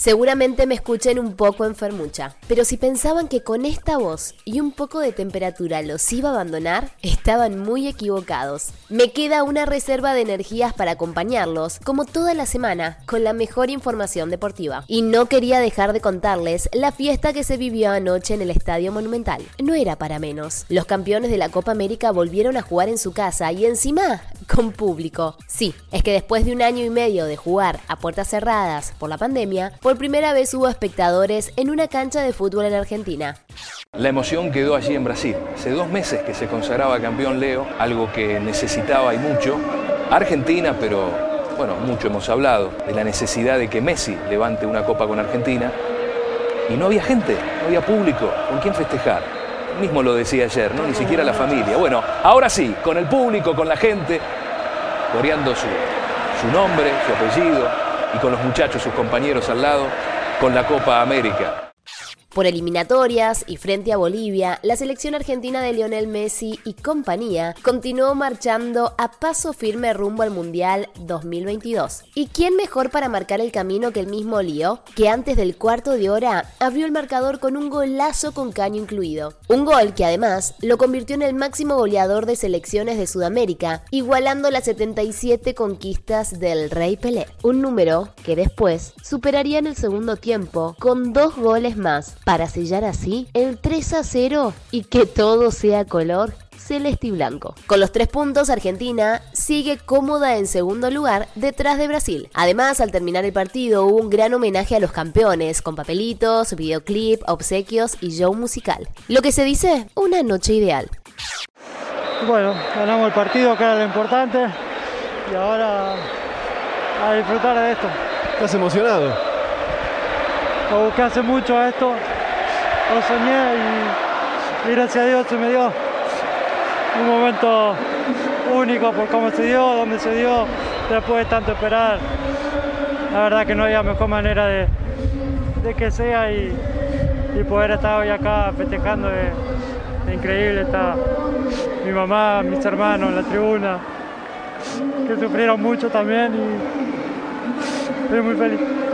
Seguramente me escuchen un poco enfermucha, pero si pensaban que con esta voz y un poco de temperatura los iba a abandonar, estaban muy equivocados. Me queda una reserva de energías para acompañarlos, como toda la semana, con la mejor información deportiva. Y no quería dejar de contarles la fiesta que se vivió anoche en el Estadio Monumental. No era para menos. Los campeones de la Copa América volvieron a jugar en su casa y encima con público. Sí, es que después de un año y medio de jugar a puertas cerradas por la pandemia, primera vez hubo espectadores en una cancha de fútbol en Argentina. La emoción quedó allí en Brasil. Hace dos meses que se consagraba campeón Leo, algo que necesitaba y mucho. Argentina, pero bueno, mucho hemos hablado de la necesidad de que Messi levante una copa con Argentina. Y no había gente, no había público con quién festejar. Mismo lo decía ayer, ¿no? Ni siquiera la familia. Bueno, ahora sí, con el público, con la gente, coreando su, su nombre, su apellido, y con los muchachos, sus compañeros al lado, con la Copa América. Por eliminatorias y frente a Bolivia, la selección argentina de Lionel Messi y compañía continuó marchando a paso firme rumbo al Mundial 2022. ¿Y quién mejor para marcar el camino que el mismo Lío, que antes del cuarto de hora abrió el marcador con un golazo con caño incluido? Un gol que además lo convirtió en el máximo goleador de selecciones de Sudamérica, igualando las 77 conquistas del Rey Pelé. Un número que después superaría en el segundo tiempo con dos goles más para sellar así el 3 a 0 y que todo sea color celeste y blanco. Con los tres puntos, Argentina sigue cómoda en segundo lugar detrás de Brasil. Además, al terminar el partido hubo un gran homenaje a los campeones, con papelitos, videoclip, obsequios y show musical. Lo que se dice, una noche ideal. Bueno, ganamos el partido, que era lo importante, y ahora a disfrutar de esto. ¿Estás emocionado? Lo busqué hace mucho esto, lo soñé y, gracias a Dios se me dio un momento único por cómo se dio, dónde se dio, después de tanto esperar. La verdad que no había mejor manera de, de que sea y, y poder estar hoy acá festejando es, es increíble. Está mi mamá, mis hermanos en la tribuna, que sufrieron mucho también y estoy muy feliz.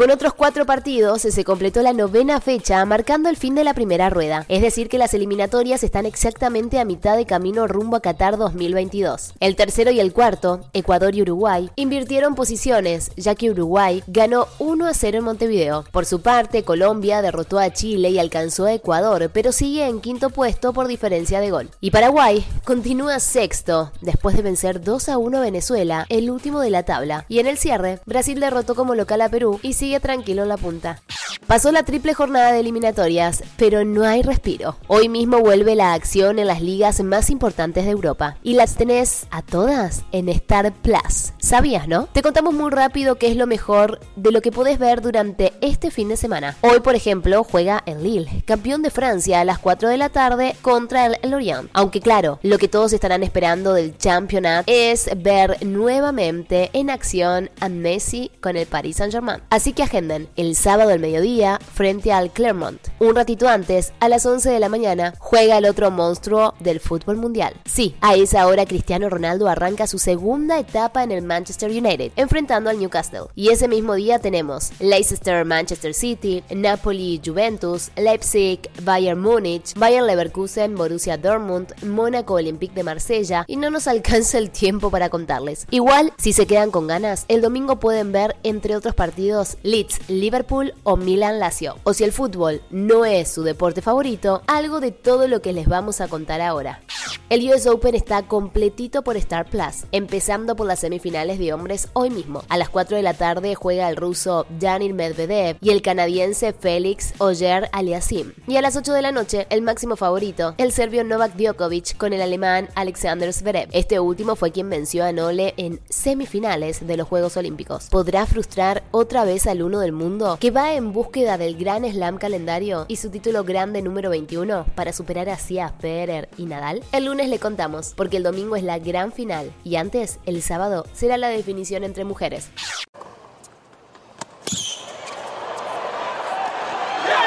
Con otros cuatro partidos se completó la novena fecha, marcando el fin de la primera rueda. Es decir, que las eliminatorias están exactamente a mitad de camino rumbo a Qatar 2022. El tercero y el cuarto, Ecuador y Uruguay, invirtieron posiciones, ya que Uruguay ganó 1 a 0 en Montevideo. Por su parte, Colombia derrotó a Chile y alcanzó a Ecuador, pero sigue en quinto puesto por diferencia de gol. Y Paraguay continúa sexto, después de vencer 2 a 1 a Venezuela, el último de la tabla. Y en el cierre, Brasil derrotó como local a Perú y sigue tranquilo en la punta. Pasó la triple jornada de eliminatorias, pero no hay respiro. Hoy mismo vuelve la acción en las ligas más importantes de Europa. Y las tenés a todas en Star Plus. ¿Sabías, no? Te contamos muy rápido qué es lo mejor de lo que puedes ver durante este fin de semana. Hoy, por ejemplo, juega el Lille, campeón de Francia, a las 4 de la tarde contra el Lorient. Aunque claro, lo que todos estarán esperando del campeonato es ver nuevamente en acción a Messi con el Paris Saint-Germain. Así que agenden el sábado al mediodía frente al Clermont. Un ratito antes, a las 11 de la mañana, juega el otro monstruo del fútbol mundial. Sí, a esa hora Cristiano Ronaldo arranca su segunda etapa en el Manchester United, enfrentando al Newcastle. Y ese mismo día tenemos Leicester Manchester City, Napoli Juventus, Leipzig Bayern Múnich, Bayern Leverkusen Borussia Dortmund, Mónaco Olympique de Marsella y no nos alcanza el tiempo para contarles. Igual, si se quedan con ganas, el domingo pueden ver entre otros partidos Leeds Liverpool o Milan Lazio. O si el fútbol no es su deporte favorito, algo de todo lo que les vamos a contar ahora. El US Open está completito por Star Plus, empezando por las semifinales de hombres hoy mismo. A las 4 de la tarde juega el ruso Daniil Medvedev y el canadiense Félix Oyer Aliasim. Y a las 8 de la noche, el máximo favorito, el serbio Novak Djokovic con el alemán Alexander Zverev. Este último fue quien venció a Nole en semifinales de los Juegos Olímpicos. ¿Podrá frustrar otra vez al uno del mundo que va en búsqueda del Gran Slam calendario y su título grande número 21 para superar así a Federer y Nadal? El lunes le contamos, porque el domingo es la gran final y antes, el sábado, será la definición entre mujeres.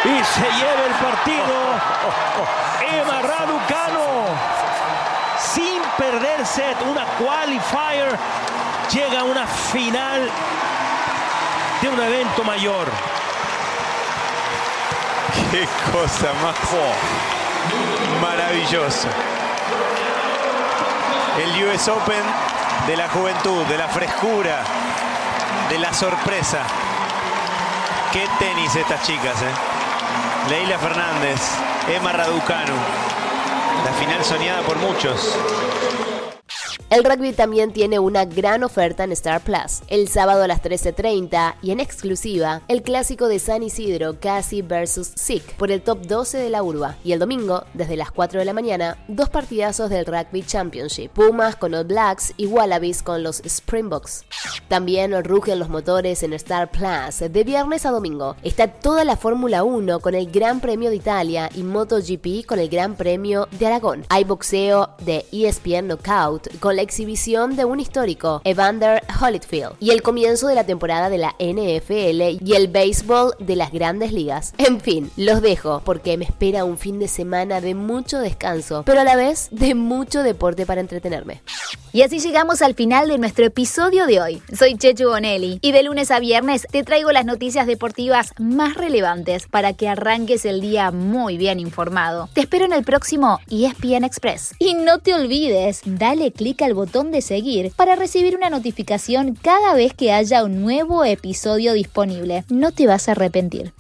y se lleva el partido Emma Raducano sin perder set, una qualifier llega a una final de un evento mayor. Qué cosa más maravillosa. El US Open de la juventud, de la frescura, de la sorpresa. Qué tenis estas chicas, ¿eh? Leila Fernández, Emma Raducanu. La final soñada por muchos. El rugby también tiene una gran oferta en Star Plus. El sábado a las 13.30 y en exclusiva, el clásico de San Isidro, Casi vs SIC, por el top 12 de la urba. Y el domingo, desde las 4 de la mañana, dos partidazos del Rugby Championship. Pumas con All Blacks y Wallabies con los Springboks. También rugen los motores en Star Plus. De viernes a domingo está toda la Fórmula 1 con el Gran Premio de Italia y MotoGP con el Gran Premio de Aragón. Hay boxeo de ESPN Knockout con la exhibición de un histórico, Evander Holyfield, y el comienzo de la temporada de la NFL y el béisbol de las grandes ligas. En fin, los dejo porque me espera un fin de semana de mucho descanso, pero a la vez de mucho deporte para entretenerme. Y así llegamos al final de nuestro episodio de hoy. Soy Chechu Bonelli y de lunes a viernes te traigo las noticias deportivas más relevantes para que arranques el día muy bien informado. Te espero en el próximo ESPN Express. Y no te olvides, dale clic botón de seguir para recibir una notificación cada vez que haya un nuevo episodio disponible. No te vas a arrepentir.